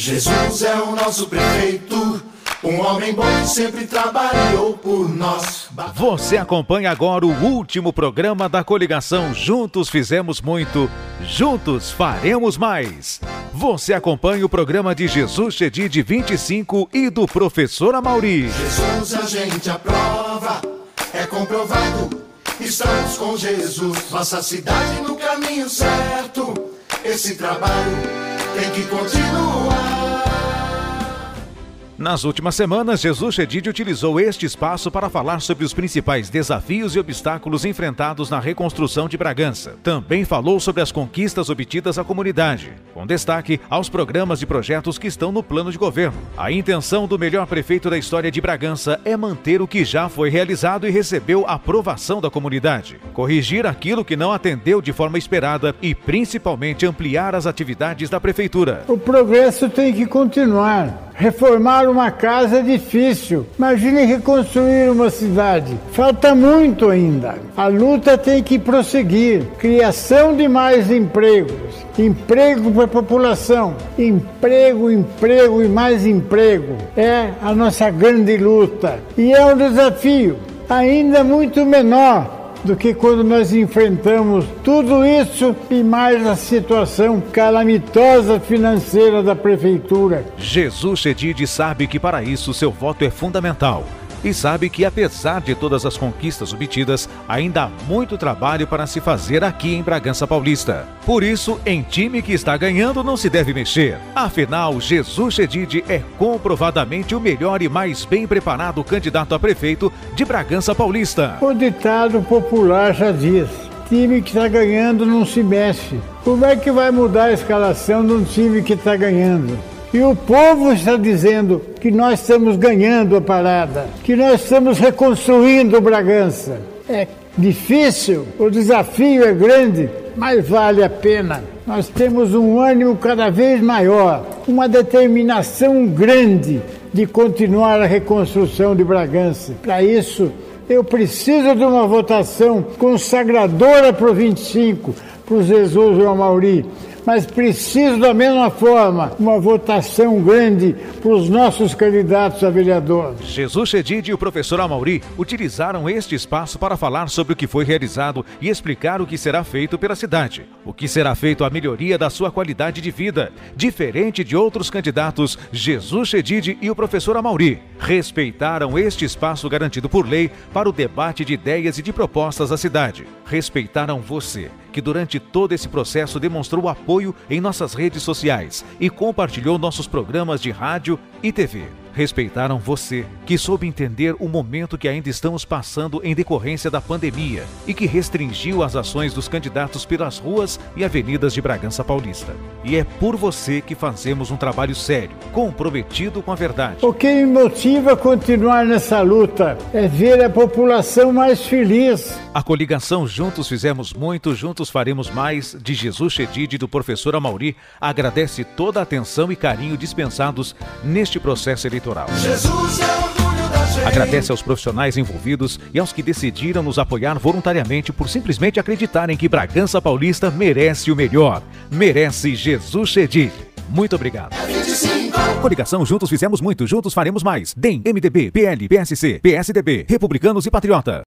Jesus é o nosso prefeito, um homem bom que sempre trabalhou por nós. Você acompanha agora o último programa da coligação Juntos Fizemos Muito, Juntos Faremos Mais. Você acompanha o programa de Jesus Chedid 25 e do professor Amauri. Jesus a gente aprova, é comprovado. Estamos com Jesus, nossa cidade no caminho certo. Esse trabalho tem que continuar. Nas últimas semanas, Jesus Chedid utilizou este espaço para falar sobre os principais desafios e obstáculos enfrentados na reconstrução de Bragança. Também falou sobre as conquistas obtidas à comunidade, com destaque aos programas e projetos que estão no plano de governo. A intenção do melhor prefeito da história de Bragança é manter o que já foi realizado e recebeu aprovação da comunidade, corrigir aquilo que não atendeu de forma esperada e principalmente ampliar as atividades da prefeitura. O progresso tem que continuar. Reformar uma casa é difícil. Imagine reconstruir uma cidade. Falta muito ainda. A luta tem que prosseguir. Criação de mais empregos. Emprego para a população. Emprego, emprego e mais emprego. É a nossa grande luta. E é um desafio ainda muito menor do que quando nós enfrentamos tudo isso e mais a situação calamitosa financeira da prefeitura. Jesus Chedid sabe que para isso seu voto é fundamental e sabe que, apesar de todas as conquistas obtidas, ainda há muito trabalho para se fazer aqui em Bragança Paulista. Por isso, em time que está ganhando não se deve mexer. Afinal, Jesus Chedid é comprovadamente o melhor e mais bem preparado candidato a prefeito de Bragança Paulista. O ditado popular já diz: time que está ganhando não se mexe. Como é que vai mudar a escalação de um time que está ganhando? E o povo está dizendo que nós estamos ganhando a parada, que nós estamos reconstruindo Bragança. É difícil, o desafio é grande, mas vale a pena. Nós temos um ânimo cada vez maior, uma determinação grande de continuar a reconstrução de Bragança. Para isso, eu preciso de uma votação consagradora para o 25, para o Jesus o Amauri mas preciso da mesma forma uma votação grande para os nossos candidatos a vereador. Jesus Chedid e o professor Amauri utilizaram este espaço para falar sobre o que foi realizado e explicar o que será feito pela cidade. O que será feito à melhoria da sua qualidade de vida. Diferente de outros candidatos, Jesus Chedid e o professor Amauri respeitaram este espaço garantido por lei para o debate de ideias e de propostas da cidade. Respeitaram você que durante todo esse processo demonstrou apoio em nossas redes sociais e compartilhou nossos programas de rádio e TV. Respeitaram você, que soube entender o momento que ainda estamos passando em decorrência da pandemia e que restringiu as ações dos candidatos pelas ruas e avenidas de Bragança Paulista. E é por você que fazemos um trabalho sério, comprometido com a verdade. O que me motiva a continuar nessa luta é ver a população mais feliz. A coligação Juntos Fizemos Muito, Juntos Faremos Mais, de Jesus Chedid e do professor Amauri, agradece toda a atenção e carinho dispensados neste processo eleitoral eleitoral. É Agradece aos profissionais envolvidos e aos que decidiram nos apoiar voluntariamente por simplesmente acreditarem que Bragança Paulista merece o melhor. Merece Jesus Chedid. Muito obrigado. Coligação Juntos Fizemos Muito, Juntos Faremos Mais. DEM, MDB, PL, PSC, PSDB, Republicanos e Patriota.